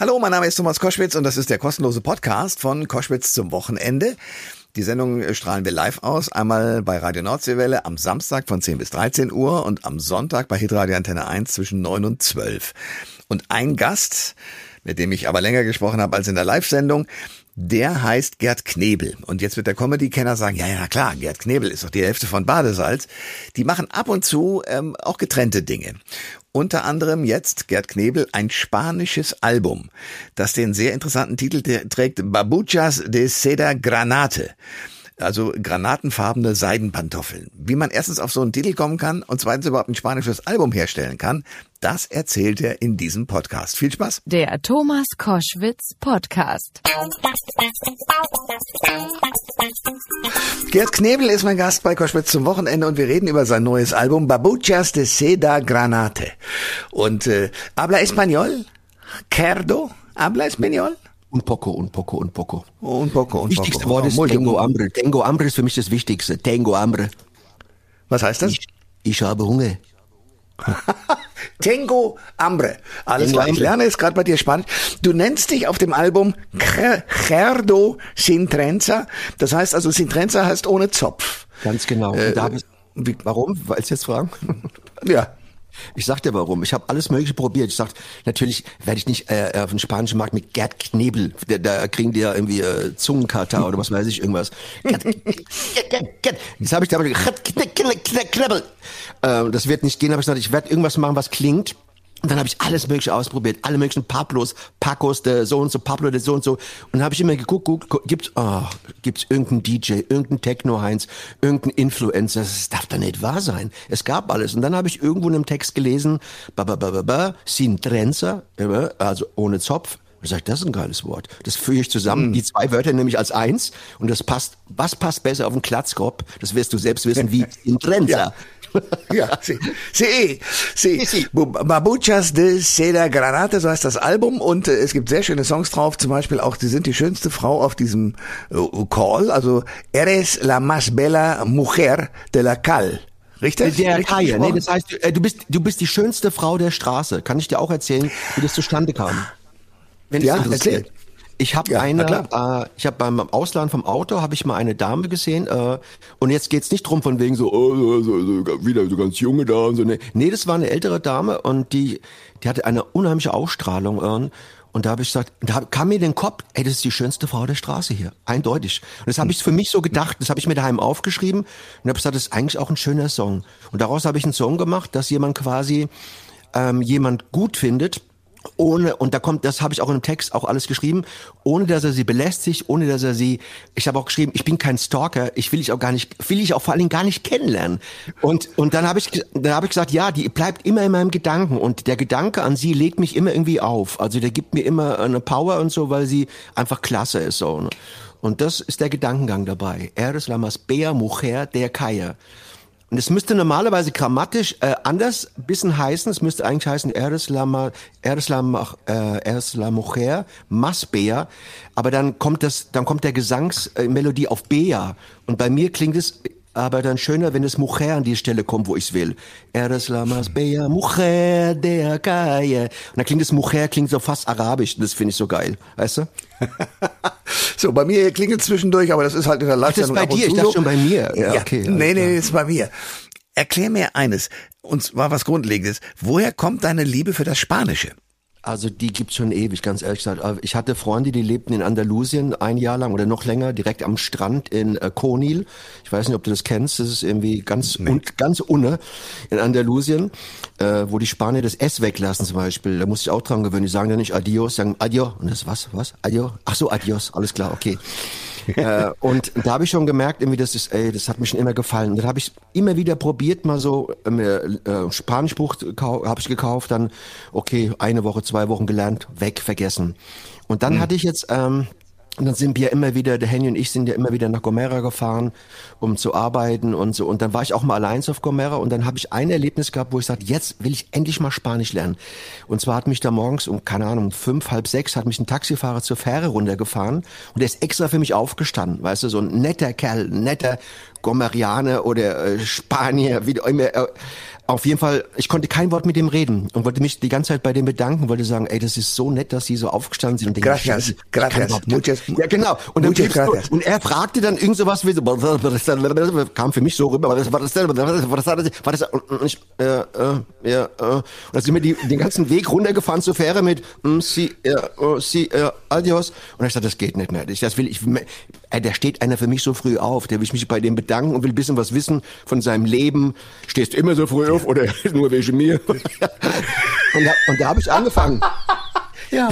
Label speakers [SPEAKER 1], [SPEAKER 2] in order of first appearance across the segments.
[SPEAKER 1] Hallo, mein Name ist Thomas Koschwitz und das ist der kostenlose Podcast von Koschwitz zum Wochenende. Die Sendung strahlen wir live aus, einmal bei Radio Nordseewelle am Samstag von 10 bis 13 Uhr und am Sonntag bei Hitradio Antenne 1 zwischen 9 und 12. Und ein Gast, mit dem ich aber länger gesprochen habe als in der Live-Sendung, der heißt Gerd Knebel. Und jetzt wird der Comedy-Kenner sagen, ja, ja, klar, Gerd Knebel ist doch die Hälfte von Badesalz. Die machen ab und zu ähm, auch getrennte Dinge. Unter anderem jetzt Gerd Knebel ein spanisches Album, das den sehr interessanten Titel trägt Babuchas de Seda Granate also granatenfarbene Seidenpantoffeln. Wie man erstens auf so einen Titel kommen kann und zweitens überhaupt ein spanisches Album herstellen kann, das erzählt er in diesem Podcast. Viel Spaß.
[SPEAKER 2] Der Thomas Koschwitz Podcast.
[SPEAKER 1] Gerd Knebel ist mein Gast bei Koschwitz zum Wochenende und wir reden über sein neues Album Babuchas de Seda Granate. Und äh, habla español? Cerdo? Habla español?
[SPEAKER 3] Un poco, un poco, un poco.
[SPEAKER 1] Un poco, un
[SPEAKER 3] Wichtigste
[SPEAKER 1] poco.
[SPEAKER 3] Wort ist
[SPEAKER 1] Muy-
[SPEAKER 3] Tengo Hambre. Tengo Hambre ist für mich das Wichtigste. Tengo Hambre.
[SPEAKER 1] Was heißt das?
[SPEAKER 3] Ich, ich habe Hunger.
[SPEAKER 1] Tengo Hambre. Alles klar, ich lerne jetzt gerade bei dir Spanisch. Du nennst dich auf dem Album Ger- Gerdo Sin Trenza. Das heißt also, Sin Trenza heißt ohne Zopf.
[SPEAKER 3] Ganz genau.
[SPEAKER 1] Äh,
[SPEAKER 3] Und warum? Wolltest du jetzt fragen?
[SPEAKER 1] Ja.
[SPEAKER 3] Ich sag dir warum. Ich habe alles Mögliche probiert. Ich sag, natürlich werde ich nicht äh, auf den spanischen Markt mit Gerd Knebel. Da, da kriegen die ja irgendwie äh, Zungenkater oder was weiß ich, irgendwas. Gerd, Gerd, Gerd, Gerd. Jetzt habe ich Gerd, Kne- Kne- Kne- Knebel. Äh, das wird nicht gehen. Habe ich gesagt, ich werde irgendwas machen, was klingt. Und dann habe ich alles Mögliche ausprobiert, alle möglichen Pablos, Pacos, der so und so, Pablo, der so und so. Und dann habe ich immer geguckt, guckt, guckt, gibt's, oh, gibt's irgendeinen DJ, irgendeinen Techno-Heinz, irgendeinen Influencer. Das darf doch nicht wahr sein. Es gab alles. Und dann habe ich irgendwo in einem Text gelesen, ba, ba, ba, ba, ba, sin trenza, also ohne Zopf. Und ich sag, das ist ein geiles Wort. Das führe ich zusammen, die zwei Wörter nämlich als eins. Und das passt, was passt besser auf den Klatzkopf? Das wirst du selbst wissen, wie in trenza.
[SPEAKER 1] Ja, sí, sí, sí. Bu- Babuchas de Seda Granate, so heißt das Album und äh, es gibt sehr schöne Songs drauf, zum Beispiel auch, Sie sind die schönste Frau auf diesem äh, Call, also Eres la más bella mujer de la Cal. Richtig?
[SPEAKER 3] Der
[SPEAKER 1] Richtig
[SPEAKER 3] Kaie, nee, das heißt, du, äh, du bist du bist die schönste Frau der Straße. Kann ich dir auch erzählen, wie das zustande kam? Wenn
[SPEAKER 1] Ja,
[SPEAKER 3] es interessiert.
[SPEAKER 1] erzähl.
[SPEAKER 3] Ich habe
[SPEAKER 1] Ja,
[SPEAKER 3] eine, äh, ich habe beim Ausleihen vom Auto habe ich mal eine Dame gesehen äh, und jetzt geht's nicht drum von wegen so, oh, so, so, so, wieder so ganz junge da und so. Nee. nee, das war eine ältere Dame und die, die hatte eine unheimliche Ausstrahlung äh, und da habe ich gesagt, da kam mir in den Kopf, ey, das ist die schönste Frau der Straße hier, eindeutig. Und das habe ich für mich so gedacht, das habe ich mir daheim aufgeschrieben und habe gesagt, das ist eigentlich auch ein schöner Song. Und daraus habe ich einen Song gemacht, dass jemand quasi ähm, jemand gut findet ohne und da kommt das habe ich auch in dem Text auch alles geschrieben ohne dass er sie belästigt ohne dass er sie ich habe auch geschrieben ich bin kein Stalker ich will ich auch gar nicht will ich auch vor allen Dingen gar nicht kennenlernen. Und und dann habe ich dann habe ich gesagt ja die bleibt immer in meinem Gedanken. Und der Gedanke an sie legt mich immer irgendwie auf. Also der gibt mir immer eine Power und so weil sie einfach klasse ist so ne? und das ist der Gedankengang dabei. Eres la más bella mujer der Calle und es müsste normalerweise grammatisch äh, anders bisschen heißen. Es müsste eigentlich heißen Eres la, äh, más bella. Aber dann kommt das, dann kommt der Gesangsmelodie auf Bea. Und bei mir klingt es aber dann schöner, wenn es Mujer an die Stelle kommt, wo ich's will. Eres la más bella mujer de calle. Und dann klingt es Mujer, klingt so fast arabisch. Das finde ich so geil. Weißt du?
[SPEAKER 1] So, bei mir klingelt zwischendurch, aber das ist halt in der live
[SPEAKER 3] das ist bei dir, ich dachte schon bei mir.
[SPEAKER 1] Ja,
[SPEAKER 3] Ja, okay,
[SPEAKER 1] nee, nee, das ist bei mir. Erklär mir eines, und zwar was Grundlegendes. Woher kommt deine Liebe für das Spanische?
[SPEAKER 3] Also die gibt's schon ewig, ganz ehrlich gesagt. Aber Ich hatte Freunde, die lebten in Andalusien ein Jahr lang oder noch länger, direkt am Strand in äh, Konil. Ich weiß nicht, ob du das kennst. Das ist irgendwie ganz un, ganz unne in Andalusien, äh, wo die Spanier das S weglassen zum Beispiel. Da muss ich auch dran gewöhnen. Die sagen ja nicht Adios, sagen Adio. Und das was? Was? Adio? Ach so, Adios. Alles klar, okay. Äh, und da habe ich schon gemerkt, irgendwie, das ist, ey, das hat mir schon immer gefallen. Und dann habe ich immer wieder probiert, mal so äh, äh, Spanischbuch habe ich gekauft, dann okay, eine Woche, zwei Wochen gelernt, weg, vergessen. Und dann hatte ich jetzt ähm, Und dann sind wir immer wieder, der Henny und ich sind ja immer wieder nach Gomera gefahren, um zu arbeiten und so. Und dann war ich auch mal allein auf Gomera und dann habe ich ein Erlebnis gehabt, wo ich sagte, jetzt will ich endlich mal Spanisch lernen. Und zwar hat mich da morgens um, keine Ahnung, fünf, halb sechs hat mich ein Taxifahrer zur Fähre runtergefahren und der ist extra für mich aufgestanden, weißt du, so ein netter Kerl, netter Gomerianer oder äh, Spanier, wie immer. Äh, auf jeden Fall, ich konnte kein Wort mit dem reden und wollte mich die ganze Zeit bei dem bedanken, wollte sagen, ey, das ist so nett, dass sie so aufgestanden sind und denken,
[SPEAKER 1] gracias, gracias,
[SPEAKER 3] muchas, ja genau. Und, dann gracias. und er fragte dann irgend sowas wie so, kam für mich so rüber, was das, was das, das, und ich, äh, äh, ja, äh, und dann sind wir die, den ganzen Weg runtergefahren zur Fähre mit, mm, si, äh, oh, si, äh, adios. Und ich sagte, das geht nicht mehr. Ich, das will ich, äh, der steht einer für mich so früh auf, der will ich mich bei dem bedanken und will ein bisschen was wissen von seinem Leben. Stehst du immer so früh auf? auf oder nur wegen mir? und da, und da habe ich angefangen. Ja.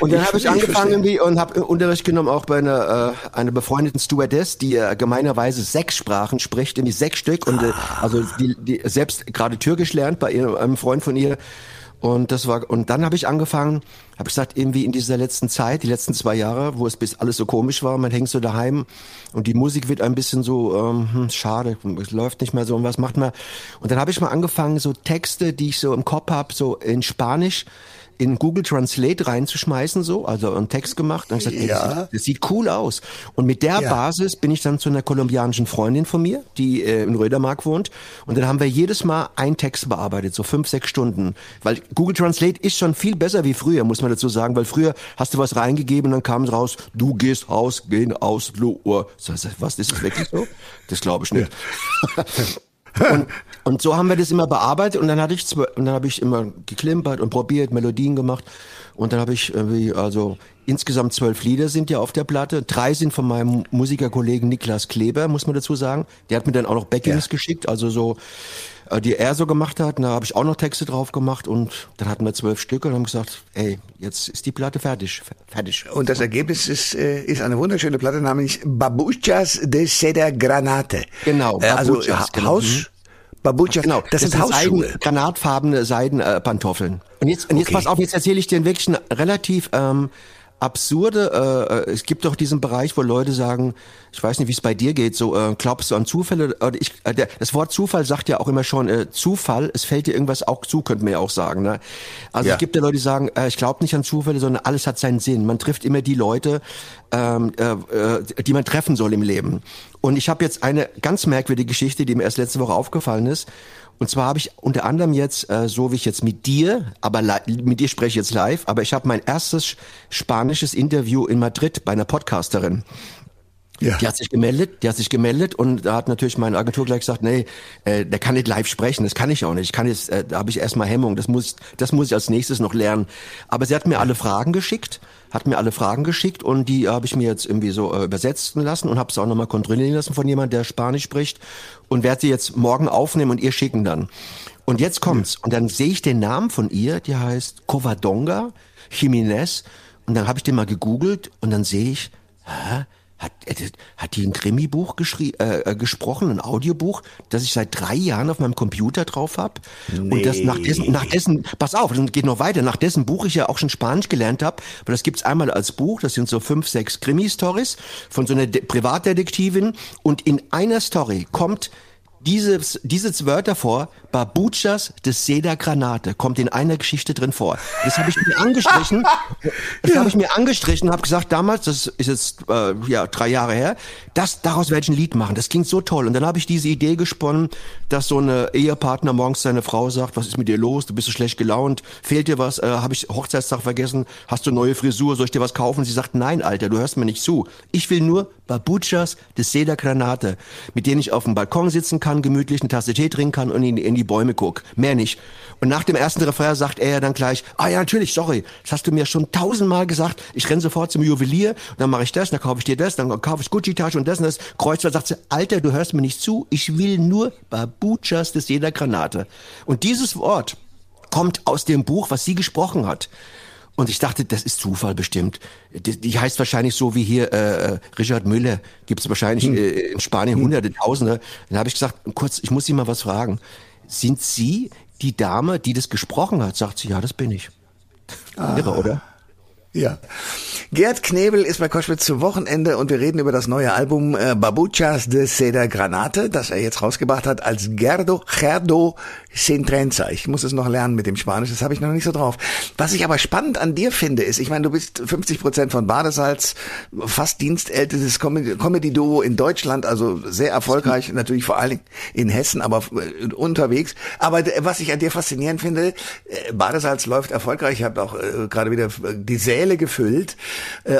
[SPEAKER 3] Und dann habe ich angefangen irgendwie und habe Unterricht genommen auch bei einer, äh, einer befreundeten Stewardess, die äh, gemeinerweise sechs Sprachen spricht, irgendwie sechs Stück und äh, also die, die selbst gerade Türkisch lernt bei ihr, einem Freund von ihr und das war und dann habe ich angefangen, habe gesagt, irgendwie in dieser letzten Zeit, die letzten zwei Jahre, wo es bis alles so komisch war, man hängt so daheim und die Musik wird ein bisschen so ähm, hm, schade, es läuft nicht mehr so und was macht man? Und dann habe ich mal angefangen, so Texte, die ich so im Kopf habe, so in Spanisch in Google Translate reinzuschmeißen, so, also einen Text gemacht. Und ich gesagt, ja. das, das, sieht cool aus. Und mit der ja. Basis bin ich dann zu einer kolumbianischen Freundin von mir, die äh, in Rödermark wohnt. Und dann haben wir jedes Mal einen Text bearbeitet, so fünf, sechs Stunden. Weil Google Translate ist schon viel besser wie früher, muss man dazu sagen. Weil früher hast du was reingegeben und dann kam es raus, du gehst raus, gehen aus, Uhr. Was, ist das wirklich so? Das glaube ich nicht. Ja. Und, und so haben wir das immer bearbeitet und dann hatte ich und dann habe ich immer geklimpert und probiert, Melodien gemacht und dann habe ich irgendwie also insgesamt zwölf Lieder sind ja auf der Platte. Drei sind von meinem Musikerkollegen Niklas Kleber, muss man dazu sagen. Der hat mir dann auch noch Backings ja. geschickt, also so äh, die er so gemacht hat. Und da habe ich auch noch Texte drauf gemacht und dann hatten wir zwölf Stücke und haben gesagt, ey, jetzt ist die Platte fertig. Fertig.
[SPEAKER 1] Und das Ergebnis ist, äh, ist eine wunderschöne Platte, nämlich Babuchas de Seda Granate.
[SPEAKER 3] Genau,
[SPEAKER 1] äh, also genau. Haus... Mhm. Babucha,
[SPEAKER 3] genau, das, das sind Hausschuhe. Seiden, granatfarbene Seidenpantoffeln. Äh, und jetzt, und jetzt okay. pass auf, jetzt erzähle ich dir wirklich eine relativ ähm, absurde, äh, es gibt doch diesen Bereich, wo Leute sagen, ich weiß nicht, wie es bei dir geht, so äh, glaubst du an Zufälle? Oder ich, äh, der, das Wort Zufall sagt ja auch immer schon äh, Zufall, es fällt dir irgendwas auch zu, könnte man ja auch sagen. Ne? Also ja. es gibt ja Leute, die sagen, äh, ich glaube nicht an Zufälle, sondern alles hat seinen Sinn. Man trifft immer die Leute, ähm, äh, äh, die man treffen soll im Leben. Und ich habe jetzt eine ganz merkwürdige Geschichte, die mir erst letzte Woche aufgefallen ist. Und zwar habe ich unter anderem jetzt, äh, so wie ich jetzt mit dir, aber mit dir spreche ich jetzt live, aber ich habe mein erstes spanisches Interview in Madrid bei einer Podcasterin. Ja. Die hat sich gemeldet, die hat sich gemeldet und da hat natürlich meine Agentur gleich gesagt, nee, äh, der kann nicht live sprechen, das kann ich auch nicht. Ich kann jetzt, äh, da habe ich erstmal Hemmung, das muss, das muss ich als nächstes noch lernen. Aber sie hat mir alle Fragen geschickt, hat mir alle Fragen geschickt und die habe ich mir jetzt irgendwie so äh, übersetzen lassen und habe es auch nochmal kontrollieren lassen von jemand, der Spanisch spricht und werde sie jetzt morgen aufnehmen und ihr schicken dann. Und jetzt kommt's und dann sehe ich den Namen von ihr, die heißt Covadonga Jiménez und dann habe ich den mal gegoogelt und dann sehe ich, hä? Hat, äh, hat die ein Krimi-Buch äh, äh, gesprochen, ein Audiobuch, das ich seit drei Jahren auf meinem Computer drauf habe? Nee. Und das nach dessen, nach dessen, pass auf, das geht noch weiter, nach dessen Buch ich ja auch schon Spanisch gelernt habe, weil das gibt's einmal als Buch, das sind so fünf, sechs Krimi-Stories von so einer De Privatdetektivin und in einer Story kommt dieses, diese Wörter vor, Babuchas des Seda Granate, kommt in einer Geschichte drin vor. Das habe ich mir angestrichen, das ja. habe ich mir angestrichen, habe gesagt, damals, das ist jetzt äh, ja drei Jahre her, das daraus werde ich ein Lied machen. Das klingt so toll. Und dann habe ich diese Idee gesponnen, dass so eine Ehepartner morgens seine Frau sagt, was ist mit dir los? Du bist so schlecht gelaunt, fehlt dir was? Äh, habe ich Hochzeitstag vergessen? Hast du neue Frisur? Soll ich dir was kaufen? Sie sagt, nein, Alter, du hörst mir nicht zu. Ich will nur Babuchas des Seda Granate, mit denen ich auf dem Balkon sitzen kann, gemütlich eine Tasse Tee trinken kann und in, in die Bäume guck. Mehr nicht. Und nach dem ersten Refrain sagt er dann gleich, ah ja, natürlich, sorry, das hast du mir schon tausendmal gesagt. Ich renn sofort zum Juwelier, dann mache ich das, dann kaufe ich dir das, dann kaufe ich Gucci-Tasche und das und das. Kreuzfahrt sagt sie, Alter, du hörst mir nicht zu, ich will nur Babuchas des Seda Granate. Und dieses Wort kommt aus dem Buch, was sie gesprochen hat. Und ich dachte, das ist Zufall bestimmt. Die, die heißt wahrscheinlich so wie hier äh, äh Richard Müller. Gibt es wahrscheinlich hm. äh, in Spanien hm. hunderte, tausende. Dann habe ich gesagt, kurz, ich muss Sie mal was fragen. Sind Sie die Dame, die das gesprochen hat? Sagt sie, ja, das bin ich.
[SPEAKER 1] Ah. Irre, oder? Ja. Gerd Knebel ist bei Koschwitz zum Wochenende und wir reden über das neue Album äh, Babuchas de Seda Granate, das er jetzt rausgebracht hat als Gerdo Gerdo Sintrenza. Ich muss es noch lernen mit dem Spanisch, das habe ich noch nicht so drauf. Was ich aber spannend an dir finde, ist, ich meine, du bist 50 Prozent von Badesalz, fast dienstältestes Comedy-Duo in Deutschland, also sehr erfolgreich, natürlich vor allen Dingen in Hessen, aber äh, unterwegs. Aber was ich an dir faszinierend finde, äh, Badesalz läuft erfolgreich, ich habe auch äh, gerade wieder die Säle gefüllt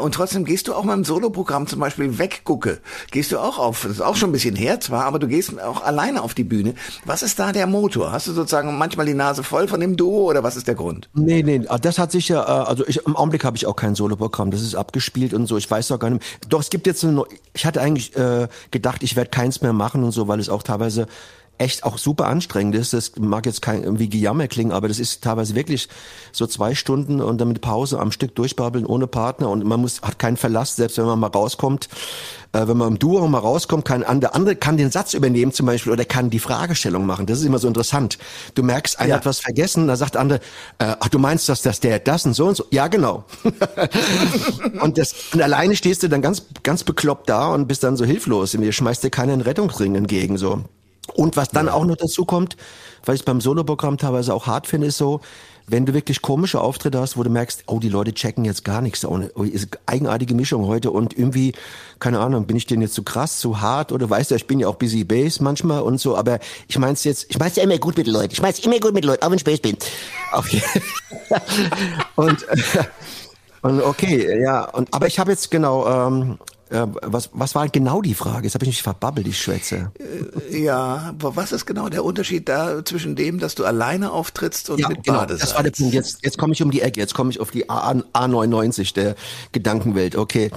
[SPEAKER 1] und trotzdem gehst du auch mal im Soloprogramm zum Beispiel weggucke, gehst du auch auf, das ist auch schon ein bisschen her zwar, aber du gehst auch alleine auf die Bühne. Was ist da der Motor? Hast du sozusagen manchmal die Nase voll von dem Duo oder was ist der Grund?
[SPEAKER 3] Nee, nee, das hat sich ja, also ich, im Augenblick habe ich auch kein Soloprogramm, das ist abgespielt und so, ich weiß doch gar nicht. Doch, es gibt jetzt eine, ich hatte eigentlich äh, gedacht, ich werde keins mehr machen und so, weil es auch teilweise echt auch super anstrengend ist. Das mag jetzt kein irgendwie Gejammer klingen, aber das ist teilweise wirklich so zwei Stunden und dann mit Pause am Stück durchbabbeln ohne Partner und man muss hat keinen Verlass, selbst wenn man mal rauskommt. Äh, wenn man im Duo mal rauskommt, kann der andere kann den Satz übernehmen zum Beispiel oder kann die Fragestellung machen. Das ist immer so interessant. Du merkst, einer ja. hat was vergessen, da sagt der andere, äh, ach du meinst, dass das der das und so und so? Ja, genau. und das und alleine stehst du dann ganz ganz bekloppt da und bist dann so hilflos. Mir schmeißt dir keinen Rettungsring entgegen so. Und was dann ja. auch noch dazu kommt, weil ich beim Soloprogramm teilweise auch hart finde, ist so, wenn du wirklich komische Auftritte hast, wo du merkst, oh, die Leute checken jetzt gar nichts, oh, ist eigenartige Mischung heute und irgendwie, keine Ahnung, bin ich denn jetzt zu krass, zu hart oder weißt du, ich bin ja auch busy bass manchmal und so, aber ich mein's jetzt, ich mein's ja immer gut mit Leuten, ich mein's immer gut mit Leuten, auch wenn ich bass bin. Okay. und, und okay, ja, und aber ich habe jetzt genau ähm, äh, was, was war genau die Frage? Jetzt habe ich mich verbabbelt, die Schwätze.
[SPEAKER 1] Äh, ja, was ist genau der Unterschied da zwischen dem, dass du alleine auftrittst und
[SPEAKER 3] ja,
[SPEAKER 1] mit
[SPEAKER 3] genau, Badesalz? Das war der Punkt. Jetzt, jetzt komme ich um die Ecke, jetzt komme ich auf die A, A99 der Gedankenwelt. Okay.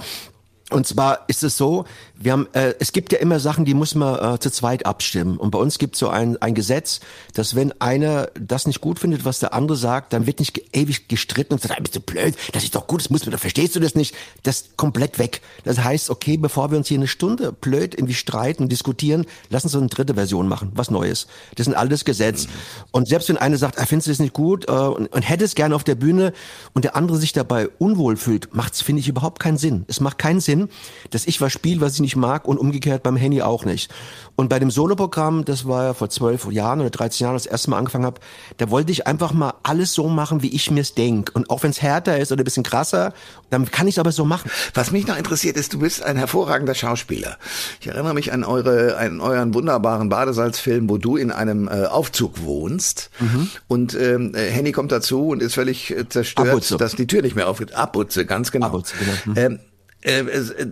[SPEAKER 3] Und zwar ist es so, wir haben, äh, es gibt ja immer Sachen, die muss man äh, zu zweit abstimmen. Und bei uns gibt es so ein, ein Gesetz, dass wenn einer das nicht gut findet, was der andere sagt, dann wird nicht ewig gestritten und sagt, ah, bist du blöd, das ist doch gut, das muss man, verstehst du das nicht? Das ist komplett weg. Das heißt, okay, bevor wir uns hier eine Stunde blöd irgendwie streiten und diskutieren, lass uns so eine dritte Version machen, was Neues. Das ist alles Gesetz. Mhm. Und selbst wenn einer sagt, ah, findest du das nicht gut äh, und, und hätte es gerne auf der Bühne und der andere sich dabei unwohl fühlt, macht's, finde ich, überhaupt keinen Sinn. Es macht keinen Sinn, hin, dass ich was spiele, was ich nicht mag und umgekehrt beim Handy auch nicht. Und bei dem Soloprogramm, das war ja vor zwölf Jahren oder 13 Jahren, das erste Mal angefangen habe, da wollte ich einfach mal alles so machen, wie ich mir's denk. Und auch wenn es härter ist oder ein bisschen krasser, dann kann ich es aber so machen.
[SPEAKER 1] Was mich noch interessiert ist, du bist ein hervorragender Schauspieler. Ich erinnere mich an eure, an euren wunderbaren Badesalzfilm, wo du in einem äh, Aufzug wohnst mhm. und ähm, Henny kommt dazu und ist völlig äh, zerstört, Abutze. dass die Tür nicht mehr aufgeht. Abutze, ganz genau. Abutze, genau. Mhm. Ähm, äh,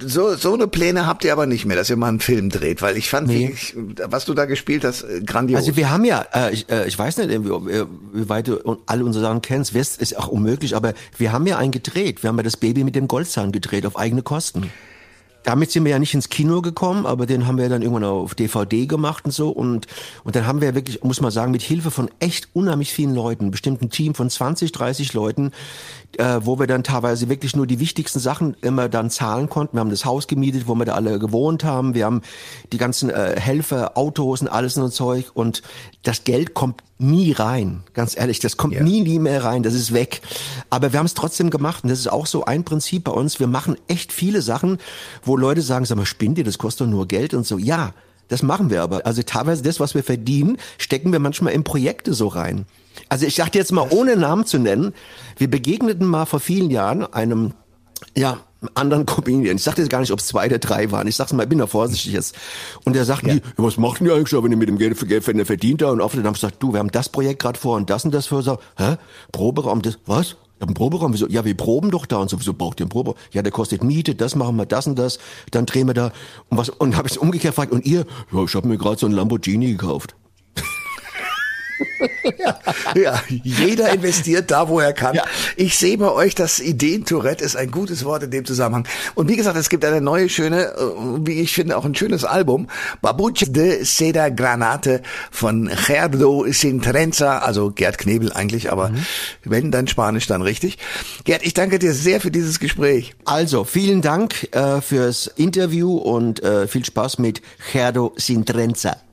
[SPEAKER 1] so, so eine Pläne habt ihr aber nicht mehr, dass ihr mal einen Film dreht, weil ich fand, nee. ich, was du da gespielt hast, äh, grandios.
[SPEAKER 3] Also wir haben ja, äh, ich, äh, ich weiß nicht, wie, wie weit du alle unsere Sachen kennst, West ist auch unmöglich, aber wir haben ja einen gedreht. Wir haben ja das Baby mit dem Goldzahn gedreht auf eigene Kosten. Damit sind wir ja nicht ins Kino gekommen, aber den haben wir dann irgendwann auf DVD gemacht und so. Und, und dann haben wir wirklich, muss man sagen, mit Hilfe von echt unheimlich vielen Leuten, bestimmt ein Team von 20, 30 Leuten, äh, wo wir dann teilweise wirklich nur die wichtigsten Sachen immer dann zahlen konnten. Wir haben das Haus gemietet, wo wir da alle gewohnt haben. Wir haben die ganzen äh, Helfer, Autos und alles und so Zeug. Und das Geld kommt nie rein. Ganz ehrlich, das kommt ja. nie, nie mehr rein. Das ist weg. Aber wir haben es trotzdem gemacht. Und das ist auch so ein Prinzip bei uns. Wir machen echt viele Sachen, wo Leute sagen, sag mal, spinnt ihr, das kostet doch nur Geld und so. Ja, das machen wir aber. Also teilweise das, was wir verdienen, stecken wir manchmal in Projekte so rein. Also ich dachte jetzt mal, ohne Namen zu nennen, wir begegneten mal vor vielen Jahren einem, ja, anderen Comedian. Ich sagte jetzt gar nicht, ob es zwei oder drei waren. Ich sag's mal, ich bin da vorsichtig jetzt. Und der sagt ja. die, was macht denn ihr eigentlich, wenn ihr mit dem Geld für Geld verdient da? Und auf dann haben gesagt, du, wir haben das Projekt gerade vor und das und das für. So, hä? Proberaum, das, was? Hab einen Proberaum. Wieso? Ja, wir proben doch da und so. Wieso braucht ihr einen Proberaum? Ja, der kostet Miete, das machen wir, das und das. Dann drehen wir da. Und was, und habe ich umgekehrt gefragt, und ihr? Ja, ich habe mir gerade so einen Lamborghini gekauft
[SPEAKER 1] ja, ja, jeder investiert da, wo er kann. Ja. Ich sehe bei euch, das Ideen-Tourette ist ein gutes Wort in dem Zusammenhang. Und wie gesagt, es gibt eine neue, schöne, äh, wie ich finde, auch ein schönes Album. Babuche de Seda Granate von Gerdo Sintrenza, also Gerd Knebel eigentlich, aber mhm. wenn dann Spanisch, dann richtig. Gerd, ich danke dir sehr für dieses Gespräch.
[SPEAKER 3] Also, vielen Dank äh, fürs Interview und äh, viel Spaß mit Gerdo Sintrenza.